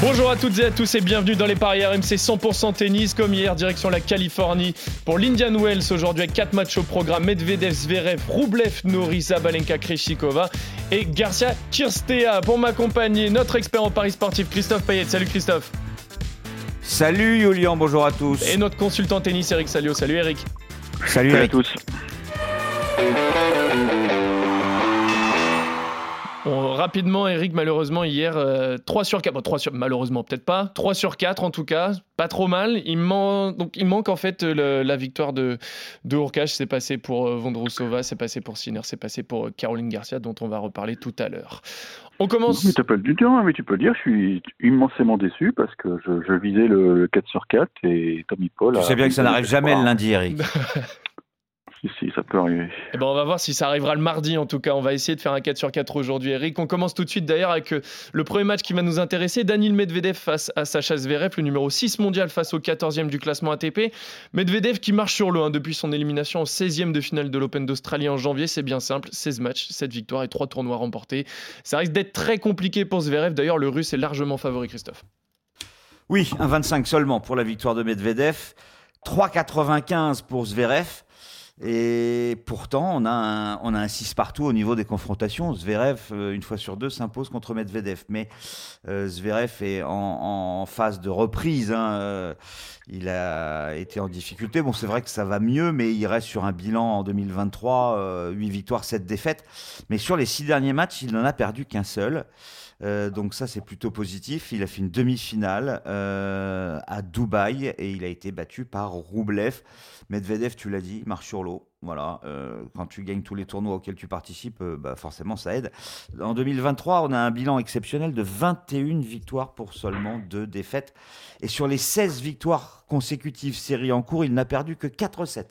Bonjour à toutes et à tous et bienvenue dans les paris RMC 100% tennis. Comme hier, direction la Californie pour l'Indian Wells. Aujourd'hui, avec 4 matchs au programme Medvedev, Zverev, Rublev, Nori, Zabalenka, Kreshikova et Garcia Kirstea. Pour m'accompagner, notre expert en paris sportif, Christophe Payet. Salut Christophe. Salut Julian, bonjour à tous. Et notre consultant tennis, Eric Salio. Salut Eric. Salut, à tous. Rapidement, Eric, malheureusement, hier, 3 euh, sur 4, bon, 3 sur, malheureusement, peut-être pas, 3 sur 4 en tout cas, pas trop mal. Il, manque, donc, il manque en fait la victoire de, de Urkash, c'est passé pour euh, Vondrousova, c'est passé pour Sinner, c'est passé pour euh, Caroline Garcia, dont on va reparler tout à l'heure. On commence. Mais tu peux le dire, mais tu peux le dire, je suis immensément déçu parce que je, je visais le, 4 sur 4 et Tommy Paul. Tu sais bien que ça n'arrive jamais le lundi, Eric. Si, ça peut arriver. Eh ben, on va voir si ça arrivera le mardi en tout cas. On va essayer de faire un 4 sur 4 aujourd'hui, Eric. On commence tout de suite d'ailleurs avec euh, le premier match qui va nous intéresser. Daniel Medvedev face à Sacha Zverev, le numéro 6 mondial face au 14e du classement ATP. Medvedev qui marche sur l'eau hein, depuis son élimination en 16e de finale de l'Open d'Australie en janvier. C'est bien simple 16 matchs, 7 victoires et 3 tournois remportés. Ça risque d'être très compliqué pour Zverev. D'ailleurs, le russe est largement favori, Christophe. Oui, un 25 seulement pour la victoire de Medvedev. 3,95 pour Zverev. Et pourtant, on a, un, on a un 6 partout au niveau des confrontations. Zverev, euh, une fois sur deux, s'impose contre Medvedev. Mais euh, Zverev est en, phase de reprise. Hein. Euh, il a été en difficulté. Bon, c'est vrai que ça va mieux, mais il reste sur un bilan en 2023, 8 victoires, 7 défaites. Mais sur les 6 derniers matchs, il n'en a perdu qu'un seul. Donc ça c'est plutôt positif. Il a fait une demi-finale à Dubaï et il a été battu par Roublev. Medvedev, tu l'as dit, marche sur l'eau. Voilà, euh, quand tu gagnes tous les tournois auxquels tu participes, euh, bah forcément ça aide. En 2023, on a un bilan exceptionnel de 21 victoires pour seulement 2 défaites. Et sur les 16 victoires consécutives série en cours, il n'a perdu que 4-7.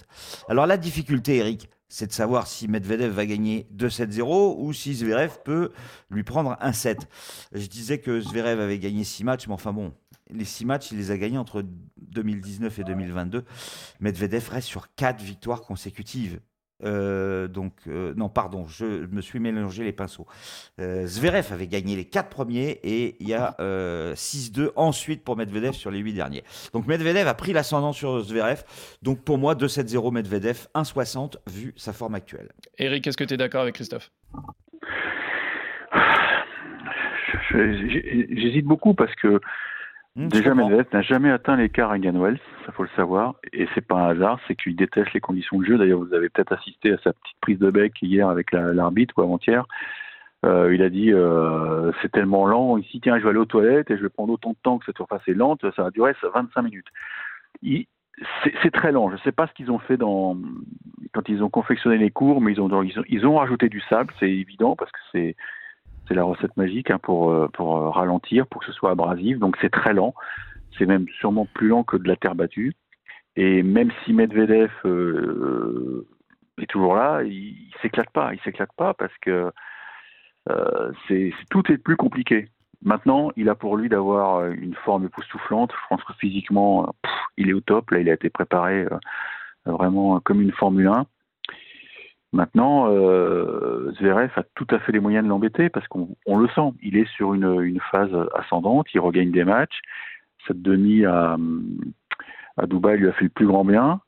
Alors la difficulté, Eric, c'est de savoir si Medvedev va gagner 2-7-0 ou si Zverev peut lui prendre un 7. Je disais que Zverev avait gagné 6 matchs, mais enfin bon, les 6 matchs, il les a gagnés entre 2019 et 2022. Medvedev reste sur 4 victoires consécutives. Euh, donc, euh, non, pardon, je me suis mélangé les pinceaux. Euh, Zverev avait gagné les 4 premiers et il y a 6-2 ensuite pour Medvedev sur les 8 derniers. Donc, Medvedev a pris l'ascendant sur Zverev. Donc, pour moi, 2-7-0 Medvedev, 1-60 vu sa forme actuelle. Eric, est-ce que tu es d'accord avec Christophe? J'hésite beaucoup parce que Mmh, Déjà, Medvedev n'a jamais atteint l'écart à Wells, ça faut le savoir, et c'est pas un hasard, c'est qu'il déteste les conditions de jeu. D'ailleurs, vous avez peut-être assisté à sa petite prise de bec hier avec l'arbitre ou avant-hier. Euh, il a dit euh, c'est tellement lent ici, tiens, je vais aller aux toilettes et je vais prendre autant de temps que cette surface est lente, ça va durer 25 minutes. C'est très lent. Je ne sais pas ce qu'ils ont fait dans, quand ils ont confectionné les cours, mais ils ont, ils ont, ils ont rajouté du sable, c'est évident, parce que c'est c'est la recette magique hein, pour, euh, euh, ralentir, pour que ce soit abrasif. Donc c'est très lent. C'est même sûrement plus lent que de la terre battue. Et même si Medvedev euh, est toujours là, il, ne s'éclate pas. Il s'éclate pas parce que c'est tout est plus compliqué. Maintenant, il a pour lui d'avoir une forme époustouflante. Je pense que physiquement, il est au top. Là, il a été préparé vraiment comme une Formule 1. Maintenant, euh, Zverev a tout à fait les moyens de l'embêter parce qu'on le sent. Il est sur une, phase ascendante, il regagne des matchs. Cette demi à, à Dubaï lui a fait le plus grand bien.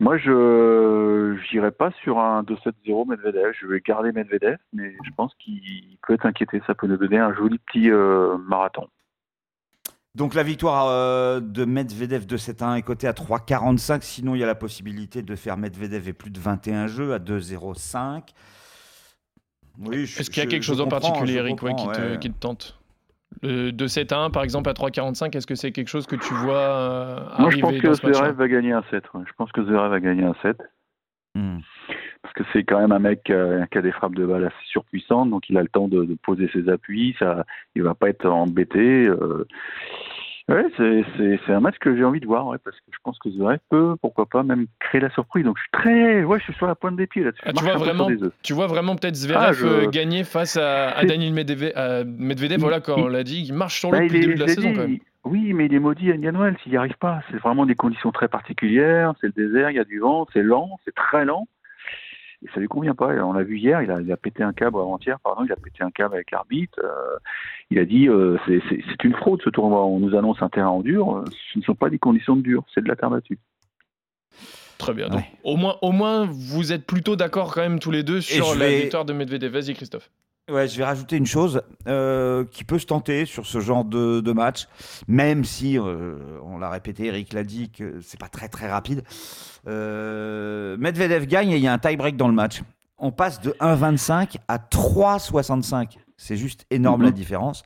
Moi, je n'irai pas sur un 2-7-0 Medvedev. Je vais garder Medvedev, mais je pense qu'il peut être inquiété. Ça peut nous donner un joli petit euh, marathon. Donc la victoire euh, de Medvedev de 7-1 est cotée à 3,45. Sinon, il y a la possibilité de faire Medvedev et plus de 21 jeux à 2,05. Oui, Est-ce qu'il y a quelque chose en particulier, Eric, qui, te, tente? Le, De 7-1, par exemple, à 3,45, est-ce que c'est quelque chose que tu vois euh, Moi, je pense que Zverev va gagner un 7. Je pense que Zverev va gagner un 7. Hmm. Parce que c'est quand même un mec qui a, des frappes de balle assez surpuissantes, donc il a le temps de, poser ses appuis, ça, il va pas être embêté. Euh, Ouais, c'est un match que j'ai envie de voir, ouais, parce que je pense que Zverev peut, pourquoi pas, même créer la surprise. Donc je suis très, ouais, je suis sur la pointe des pieds là-dessus. Ah, tu, vois vraiment, tu vois vraiment peut-être Zverev ah, euh, gagner face à, à Daniel Medvedev, voilà, quand on l'a dit, il marche sur le bah, depuis le début de la saison quand même. Oui, mais il est maudit à Indian Wells, il n'y arrive pas. C'est vraiment des conditions très particulières, c'est le désert, il y a du vent, c'est lent, c'est très lent et ça lui convient pas. On l'a vu hier, il a, il a, pété un câble avant-hier, pardon, il a pété un câble avec l'arbitre. Euh, il a dit euh, c'est une fraude ce tournoi. On nous annonce un terrain en dur. Euh, ce ne sont pas des conditions de dur, c'est de la terre battue. Très bien. Donc, au, moins, au moins, vous êtes plutôt d'accord quand même tous les deux sur la victoire de Medvedev. Vas-y, Christophe. Ouais, je vais rajouter une chose euh, qui peut se tenter sur ce genre de, de match, même si, euh, on l'a répété, Eric l'a dit, que c'est pas très très rapide. Euh, Medvedev gagne et il y a un tie-break dans le match. On passe de 1,25 à 3,65. C'est juste énorme la mhm. différence.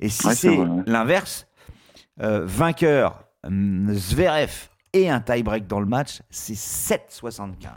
Et si c'est l'inverse, vainqueur Zverev et un tie-break dans le match, c'est 7,75.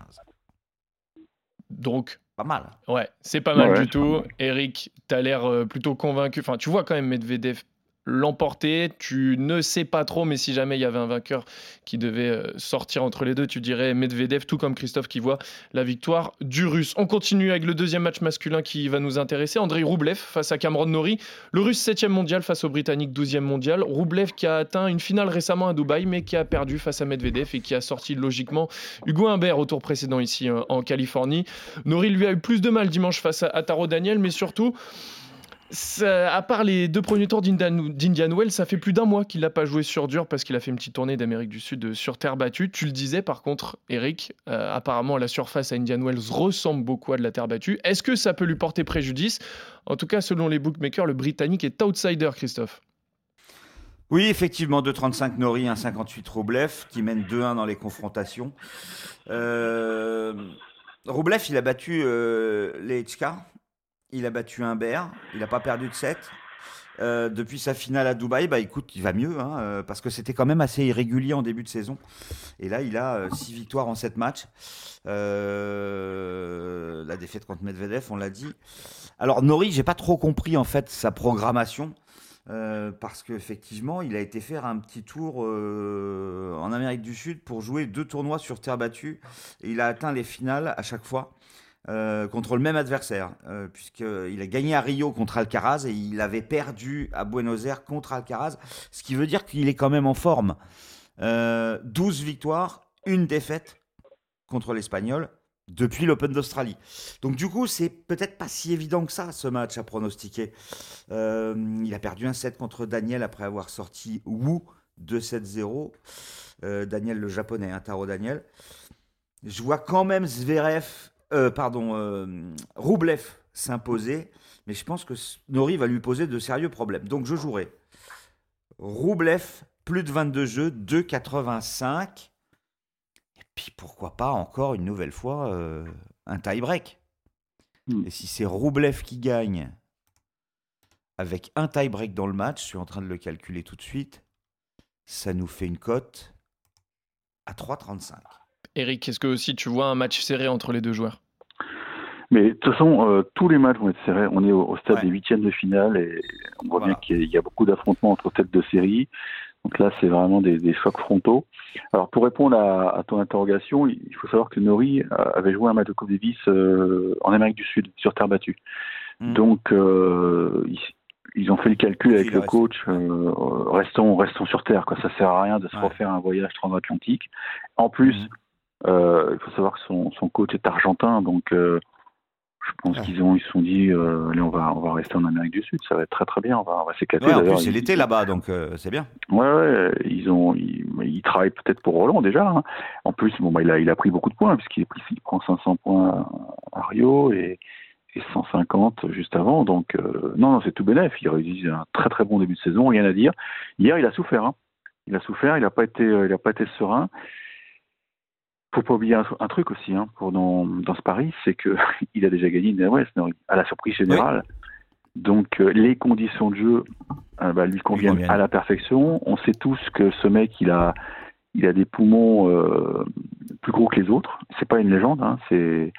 Donc, pas mal. Ouais, c'est pas mal du tout. Eric, tu as l'air euh, plutôt convaincu. Enfin, tu vois quand même Medvedev l'emporter. Tu ne sais pas trop, mais si jamais il y avait un vainqueur qui devait euh, sortir entre les deux, tu dirais Medvedev, tout comme Christophe qui voit la victoire du Russe. On continue avec le deuxième match masculin qui va nous intéresser. Andrei Roublev face à Cameron Nori. Le Russe 7e mondial face au Britannique 12e mondial. Roublev qui a atteint une finale récemment à Dubaï, mais qui a perdu face à Medvedev et qui a sorti logiquement Hugo Humbert au tour précédent ici euh, en Californie. Nori lui a eu plus de mal dimanche face à Taro Daniel, mais surtout à part les deux premiers tours d'Indian Wells, ça fait plus d'un mois qu'il n'a pas joué sur dur parce qu'il a fait une petite tournée d'Amérique du Sud sur terre battue. Tu le disais par contre, Eric, euh, apparemment la surface à Indian Wells ressemble beaucoup à de la terre battue. Est-ce que ça peut lui porter préjudice? En tout cas, selon les bookmakers, le Britannique est outsider, Christophe. Oui, effectivement, 2,35 Nori, 1,58 Roblev, qui mène 2-1 dans les confrontations. Euh... Il a battu euh, les HK il a battu Humbert, il n'a pas perdu de 7. Euh, depuis sa finale à Dubaï, bah écoute, il va mieux, hein, euh, parce que c'était quand même assez irrégulier en début de saison. Et là, il a 6 euh, victoires en 7 matchs. la défaite contre Medvedev, on l'a dit. Alors Nori, j'ai pas trop compris en fait sa programmation. parce qu'effectivement, il a été faire un petit tour en Amérique du Sud pour jouer deux tournois sur terre battue. Et il a atteint les finales à chaque fois. Euh, contre le même adversaire, euh, puisqu'il a gagné à Rio contre Alcaraz et il avait perdu à Buenos Aires contre Alcaraz, ce qui veut dire qu'il est quand même en forme. 12 euh, victoires, une défaite contre l'Espagnol depuis l'Open d'Australie. Donc du coup, c'est peut-être pas si évident que ça, ce match à pronostiquer. il a perdu un set contre Daniel après avoir sorti Wu 2-7-0. Daniel le japonais, un hein, Taro Daniel. Je vois quand même Zverev euh, pardon, euh, Roublev s'imposer, mais je pense que Nori va lui poser de sérieux problèmes. Donc je jouerai Roublev, plus de 22 jeux, 2,85. Et puis pourquoi pas encore une nouvelle fois euh, un tie-break. Hmm. Et si c'est Roublev qui gagne avec un tie-break dans le match, je suis en train de le calculer tout de suite, ça nous fait une cote à 3,35. Eric, est-ce que aussi tu vois un match serré entre les deux joueurs? Mais de toute façon, euh, tous les matchs vont être serrés. On est au, stade des huitièmes de finale et on voit bien qu'il y, a beaucoup d'affrontements entre têtes de série. Donc là, c'est vraiment des, chocs frontaux. Alors pour répondre à, ton interrogation, il faut savoir que Nori euh, avait joué un match de Coupe Davis euh, en Amérique du Sud, sur terre battue. Hmm. Donc ils, ont fait le calcul avec le coach. restons, restons sur terre. Quoi. Ça sert à rien de se refaire un voyage transatlantique. En plus, hmm. il faut savoir que son, son, coach est argentin, donc je pense qu'ils ont, ils se sont dit, euh, allez, on va, on va rester en Amérique du Sud, ça va être très très bien, on va, on va s'éclater. en plus, c'est l'été là-bas, donc euh, c'est bien. Ouais, ouais, ils ont, ils, travaillent peut-être pour Roland déjà. Hein. En plus, bon, bah, il a, il a pris beaucoup de points puisqu'il il prend 500 points à Rio et, et 150 juste avant. Donc euh, non, non c'est tout bénef. Il réussit un très très bon début de saison, rien à dire. Hier, il a souffert. Hein. Il a souffert, il n'a pas été, il a pas été serein faut pas oublier un, truc aussi hein, pour dans, dans ce pari, c'est que il a déjà gagné une West à la surprise générale. Donc euh, les conditions de jeu euh, bah, lui conviennent à la perfection. On sait tous que ce mec, il a, il a des poumons euh, plus gros que les autres. C'est pas une légende, hein, c'est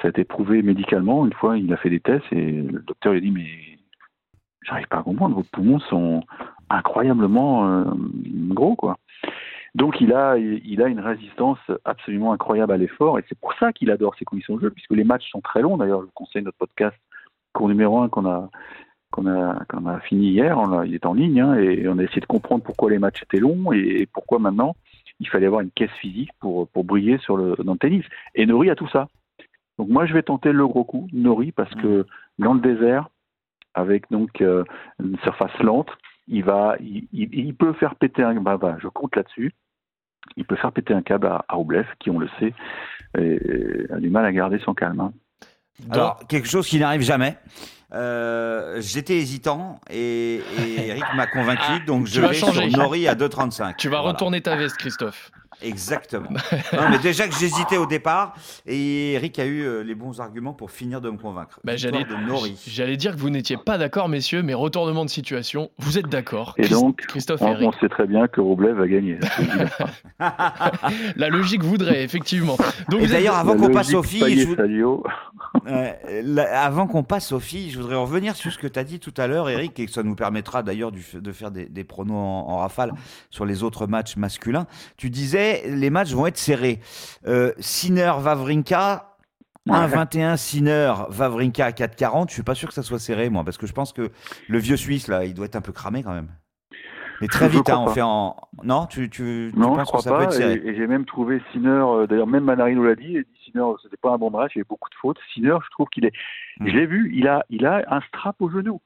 ça a été prouvé médicalement. Une fois, il a fait des tests et le docteur lui a dit mais j'arrive pas à comprendre, vos poumons sont incroyablement gros, quoi. Donc il a, il a une résistance absolument incroyable à l'effort et c'est pour ça qu'il adore ces conditions de jeu, puisque les matchs sont très longs. D'ailleurs, je vous conseille notre podcast cours numéro 1 qu'on a, qu'on a, qu'on a fini hier. il est en ligne hein, et on a essayé de comprendre pourquoi les matchs étaient longs et, pourquoi maintenant il fallait avoir une caisse physique pour, pour briller sur le, dans le tennis. Et Nori a tout ça. Donc moi, je vais tenter le gros coup, Nori, parce que dans le désert, avec donc euh, une surface lente, il va, il, il, peut faire péter un, bah, bah, je compte là-dessus il peut faire péter un câble à, à qui, on le sait, a du mal à garder son calme. Hein. Alors, quelque chose qui n'arrive jamais. Euh, j'étais hésitant et, Eric m'a convaincu, ah, donc je vais sur Nori à 2,35. Tu vas retourner ta veste, Christophe. Exactement. mais déjà que j'hésitais au départ, et Eric a eu euh, les bons arguments pour finir de me convaincre. Bah, j'allais, j'allais dire que vous n'étiez pas d'accord, messieurs, mais retournement de situation, vous êtes d'accord. Et donc, Christophe on, on, sait très bien que Roublet va gagner. La logique voudrait, effectivement. Donc, d'ailleurs, avant qu'on passe aux filles, avant qu'on passe aux filles, je voudrais revenir sur ce que tu as dit tout à l'heure, Eric, et que ça nous permettra d'ailleurs de faire des, pronos en rafale sur les autres matchs masculins. Tu disais les matchs vont être serrés. Euh, Sinner, Vavrinka, 1-21 Sinner, Vavrinka à 4-40. Je suis pas sûr que ça soit serré, moi, parce que je pense que le vieux Suisse, là, il doit être un peu cramé quand même. Mais très vite, hein, on fait en. Non, tu, tu, non, penses que ça peut être serré? Et, j'ai même trouvé Sinner, euh, d'ailleurs, même Manarino l'a dit, Sinner, c'était pas un bon match, il y avait beaucoup de fautes. Sinner, je trouve qu'il est. Hmm. Je l'ai vu, il a, il a un strap au genou.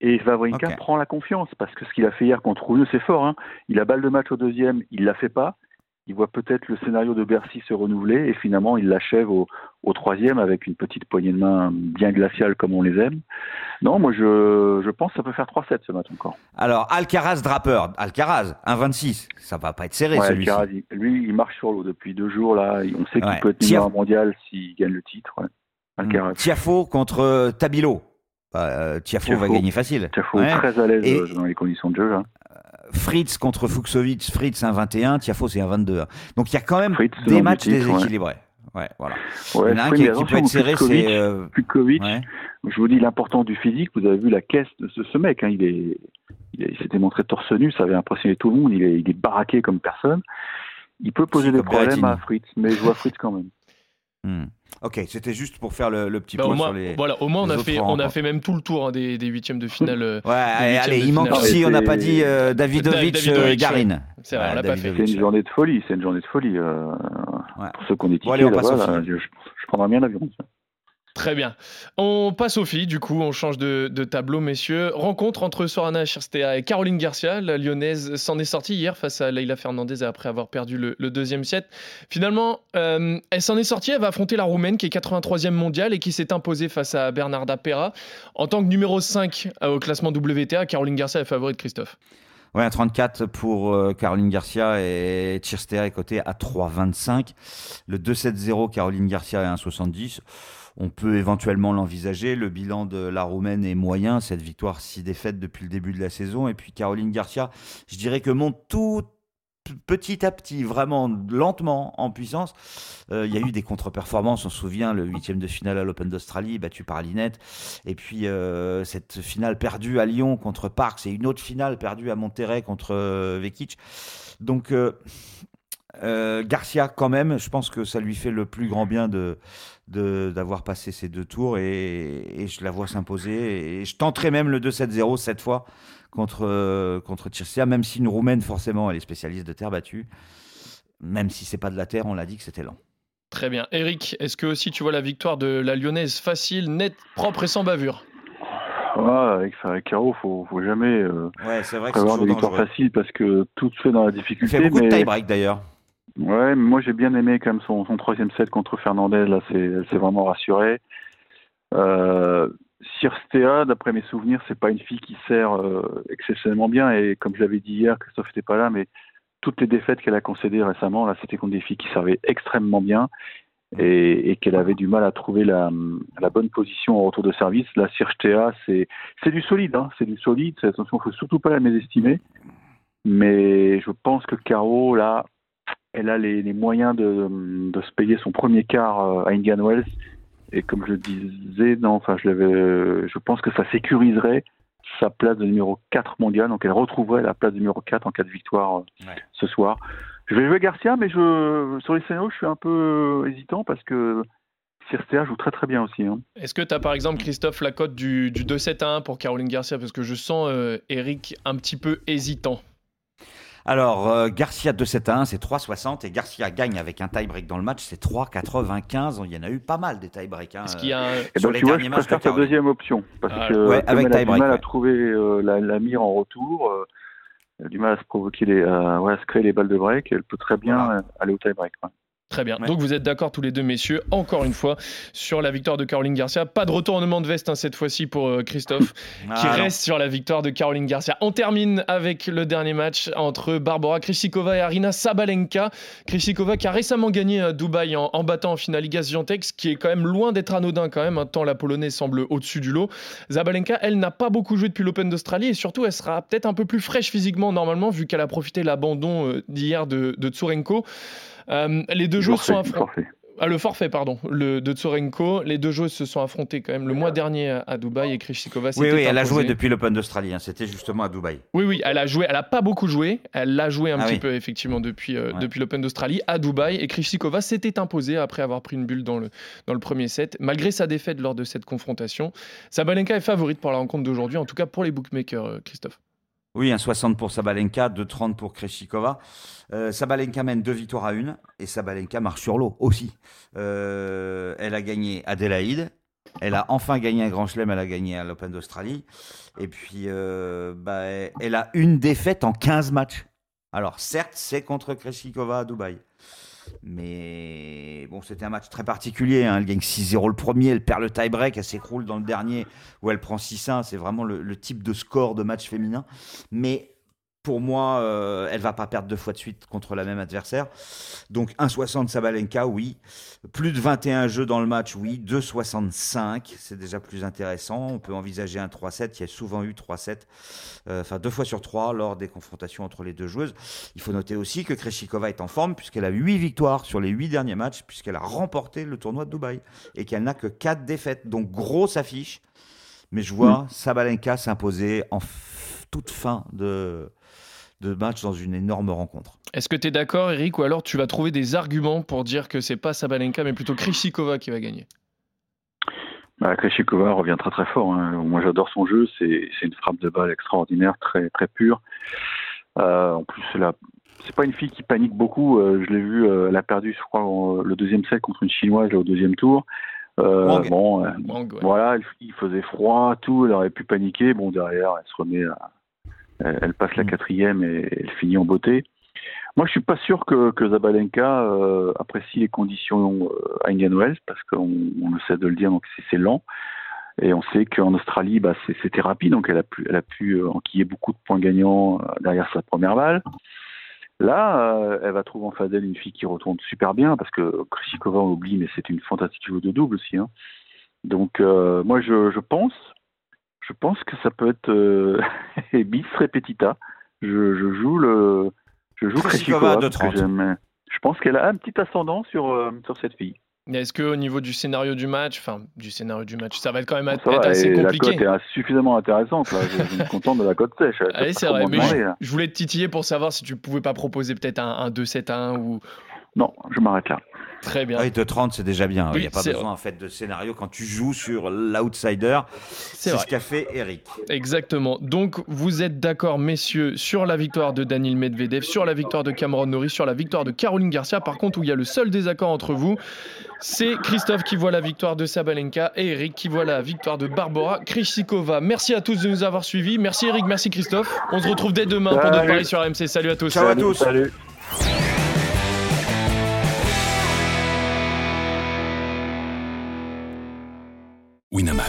Et Vavrinka prend la confiance parce que ce qu'il a fait hier contre Rouge, c'est fort. Hein. Il a balle de match au deuxième, il la fait pas il voit peut-être le scénario de Bercy se renouveler et finalement il l'achève au, troisième avec une petite poignée de main bien glaciale comme on les aime. Non, moi je, je pense que ça peut faire 3-7 ce match encore. Alors Alcaraz Draper, Alcaraz 1-26, ça va pas être serré celui-ci. Lui il marche sur l'eau depuis deux jours là, on sait qu'il peut être numéro mondial s'il gagne le titre. Alcaraz. Tiafo contre Tabilo. Bah, euh, Tiafo, va gagner facile. Tiafo très à l'aise euh, dans les conditions de jeu. Là. Fritz contre Fuxovic, Fritz un 21, Tiafo c'est un 22. Donc il y a quand même des matchs déséquilibrés. Ouais. voilà. il y en a un qui, peut être serré, c'est euh... Je vous dis l'importance du physique. Vous avez vu la caisse de ce, mec. Hein, il est, il, s'était montré torse nu, ça avait impressionné tout le monde. Il est, il est baraqué comme personne. Il peut poser des problèmes à Fritz, mais je vois Fritz quand même. Hmm. Ok, c'était juste pour faire le, petit bah, point sur les. Voilà, au moins on a fait, on a fait même tout le tour hein, des, des, huitièmes de finale. Euh, ouais, allez, il manque aussi, on n'a pas dit euh, Davidovic, euh, Garin. C'est vrai, on l'a pas fait. C'est une journée de folie, c'est une journée de folie. Pour ceux qu'on est tiqués, bon, là, je, je prendrai bien l'avion. Très bien. On passe aux filles, du coup, on change de, tableau, messieurs. Rencontre entre Sorana Chirstea et Caroline Garcia. La lyonnaise s'en est sortie hier face à Leila Fernandez après avoir perdu le, deuxième set. Finalement, euh, elle s'en est sortie, elle va affronter la Roumaine qui est 83e mondiale et qui s'est imposée face à Bernarda Pera. En tant que numéro 5 euh, au classement WTA, Caroline Garcia est favorite, Christophe. Ouais, 34 pour euh, Caroline Garcia et Chirstea est coté à 3,25. Le 2-7-0, Caroline Garcia est 1,70 on peut éventuellement l'envisager. Le bilan de la Roumaine est moyen, cette victoire si défaite depuis le début de la saison. Et puis Caroline Garcia, je dirais que monte tout petit à petit, vraiment lentement en puissance. Euh, il y a eu des contre-performances, on se souvient, le huitième de finale à l'Open d'Australie, battu par Linette. Et puis euh, cette finale perdue à Lyon contre Parks et une autre finale perdue à Monterrey contre euh, Vekic. Donc Garcia, quand même, je pense que ça lui fait le plus grand bien de, d'avoir passé ces deux tours et, je la vois s'imposer. Et je tenterai même le 2-7-0 cette fois contre, euh, contre même si une Roumaine, forcément, elle est spécialiste de terre battue. Même si c'est pas de la terre, on l'a dit que c'était lent. Très bien. Eric, est-ce que aussi tu vois la victoire de la Lyonnaise facile, nette, propre et sans bavure? Avec, avec Caro, faut, faut jamais euh, avoir des victoires faciles parce que tout se fait dans la difficulté. Il fait beaucoup de tie-break d'ailleurs. Ouais, moi j'ai bien aimé quand même son, troisième set contre Fernandez. Là, c'est, elle s'est vraiment rassurée. Euh, Stea, d'après mes souvenirs, c'est pas une fille qui sert euh, exceptionnellement bien. Et comme je l'avais dit hier, Christophe n'était pas là, mais toutes les défaites qu'elle a concédées récemment, là, c'était contre des filles qui servaient extrêmement bien et, qu'elle avait du mal à trouver la, bonne position au retour de service. La Stea, c'est, c'est du solide, hein, c'est du solide. Attention, il faut surtout pas la mésestimer. Mais je pense que Caro, là, elle a les, moyens de, de, se payer son premier quart euh, à Indian Wells. Et comme je disais, non, enfin, je, je pense que ça sécuriserait sa place de numéro 4 mondial, donc elle retrouverait la place de numéro 4 en cas de victoire euh, Ouais. ce soir. Je vais jouer Garcia, mais je, sur les scénarios, je suis un peu hésitant parce que Circea joue très très bien aussi. hein. Est-ce que tu as par exemple, Christophe, la cote du, du 2-7 à 1 pour Caroline Garcia? Parce que je sens euh, Eric un petit peu hésitant. Alors, euh, Garcia 2-7 à 1, c'est 3,60 et Garcia gagne avec un tie-break dans le match, c'est 3,95. Il y en a eu pas mal des tie-breaks. hein, Est-ce qu'il y a un- Et Sur ben, les tu vois, derniers je matchs ta deuxième option parce Ah, que ouais, avec elle a du mal à trouver euh, la, la mire en retour, euh, elle a du mal à se provoquer les, euh, ouais, à se créer les balles de break. Elle peut très bien Voilà. euh, aller au tie-break. Très bien. Ouais. Donc vous êtes d'accord tous les deux, messieurs, encore une fois, sur la victoire de Caroline Garcia. Pas de retournement de veste hein, cette fois-ci pour euh, Christophe, Ah, qui non. reste sur la victoire de Caroline Garcia. On termine avec le dernier match entre Barbara Krishikova et Arina Sabalenka. Krishikova qui a récemment gagné à Dubaï en, en battant en finale Iga Swiatek, ce qui est quand même loin d'être anodin quand même, hein, tant la Polonaise semble au-dessus du lot. Zabalenka, elle n'a pas beaucoup joué depuis l'Open d'Australie et surtout elle sera peut-être un peu plus fraîche physiquement normalement vu qu'elle a profité de l'abandon euh, d'hier de, de Tsurenko. Euh, les deux joueurs Forfait, sont affrontés. Ah, le forfait, pardon, le, de Tsorenko. Les deux joueuses se sont affrontées quand même le mois dernier à, Dubaï et Krishikova Oui, oui, elle a joué depuis l'Open d'Australie. hein, C'était justement à Dubaï. Oui, oui, elle a joué. Elle a pas beaucoup joué. Elle l'a joué un Ah petit oui. peu effectivement depuis, euh, Ouais. depuis l'Open d'Australie à Dubaï et Krishikova s'était imposée après avoir pris une bulle dans le, dans le premier set, malgré sa défaite lors de cette confrontation. Sabalenka est favorite pour la rencontre d'aujourd'hui, en tout cas pour les bookmakers, euh, Christophe. Oui, un 60 pour Sabalenka, 2,30 pour Kreshikova. Euh, Sabalenka mène deux victoires à une et Sabalenka marche sur l'eau aussi. Euh, elle a gagné Adélaïde. Elle a enfin gagné un grand chelem, elle a gagné à l'Open d'Australie. Et puis, euh, bah, elle a une défaite en 15 matchs. Alors, certes, c'est contre Kreshikova à Dubaï. Mais bon, c'était un match très particulier. hein. Elle gagne 6-0 le premier, elle perd le tie-break, elle s'écroule dans le dernier où elle prend 6-1. C'est vraiment le, le type de score de match féminin. Mais pour moi, euh, elle va pas perdre deux fois de suite contre la même adversaire. Donc 1,60 Sabalenka, oui. Plus de 21 jeux dans le match, oui. 2,65, c'est déjà plus intéressant. On peut envisager un 3-7. Il y a souvent eu 3-7, euh, enfin deux fois sur trois lors des confrontations entre les deux joueuses. Il faut noter aussi que Kreshikova est en forme puisqu'elle a 8 victoires sur les 8 derniers matchs, puisqu'elle a remporté le tournoi de Dubaï et qu'elle n'a que 4 défaites. Donc grosse affiche. Mais je vois Sabalenka s'imposer en toute fin de, de match dans une énorme rencontre. Est-ce que tu es d'accord, Eric, ou alors tu vas trouver des arguments pour dire que c'est pas Sabalenka, mais plutôt Krishikova qui va gagner? Bah, Kreshikova revient très très fort. hein. Moi j'adore son jeu, c'est une frappe de balle extraordinaire, très très pure. Euh, en plus, c'est c'est pas une fille qui panique beaucoup. Euh, je l'ai vu, euh, elle a perdu, je crois, en- le deuxième set contre une chinoise là, au deuxième tour. Euh, Wang. bon, euh, Wang, ouais. voilà, il, il faisait froid, tout, elle aurait pu paniquer. Bon, derrière, elle se remet, à- elle, elle passe la Mm. quatrième et elle finit en beauté. Moi, je suis pas sûr que, que Zabalenka euh, apprécie les conditions euh, à Indian Wells parce qu'on on le sait de le dire, donc c'est- lent. Et on sait qu'en Australie, bah, c'était rapide, donc elle a pu, elle a pu euh, enquiller beaucoup de points gagnants derrière sa première balle. Là, euh, elle va trouver en face d'elle une fille qui retourne super bien, parce que Krishikova, on oublie, mais c'est une fantastique joueuse de double aussi. hein. Donc, euh, moi, je, je pense, je pense que ça peut être euh, bis repetita. Je, je joue le, je joue Krishikova Krishikova à parce que 2,30. j'aime- Je pense qu'elle a un petit ascendant sur, euh, sur cette fille. Est-ce qu'au niveau du scénario du match, enfin, du scénario du match, ça va être quand même être va, assez et la compliqué cote est suffisamment intéressante. Là. Je, je me contente de la cote sèche. Allez, c'est vrai, mais demander, je, voulais te titiller pour savoir si tu pouvais pas proposer peut-être un, un 2-7 à 1 ou Non, je m'arrête là. Très bien. Oui, 2,30 c'est déjà bien. Il Oui, n'y a pas besoin en fait de scénario quand tu joues sur l'outsider. C'est ce qu'a fait Eric. Exactement. Donc, vous êtes d'accord, messieurs, sur la victoire de Daniil Medvedev, sur la victoire de Cameron Norrie, sur la victoire de Caroline Garcia. Par contre, où il y a le seul désaccord entre vous, c'est Christophe qui voit la victoire de Sabalenka et Eric qui voit la victoire de Barbara Krishikova. Merci à tous de nous avoir suivis. Merci Eric, merci Christophe. On se retrouve dès demain pour Salut. paris sur RMC. Salut à tous. Ciao à tous. Salut.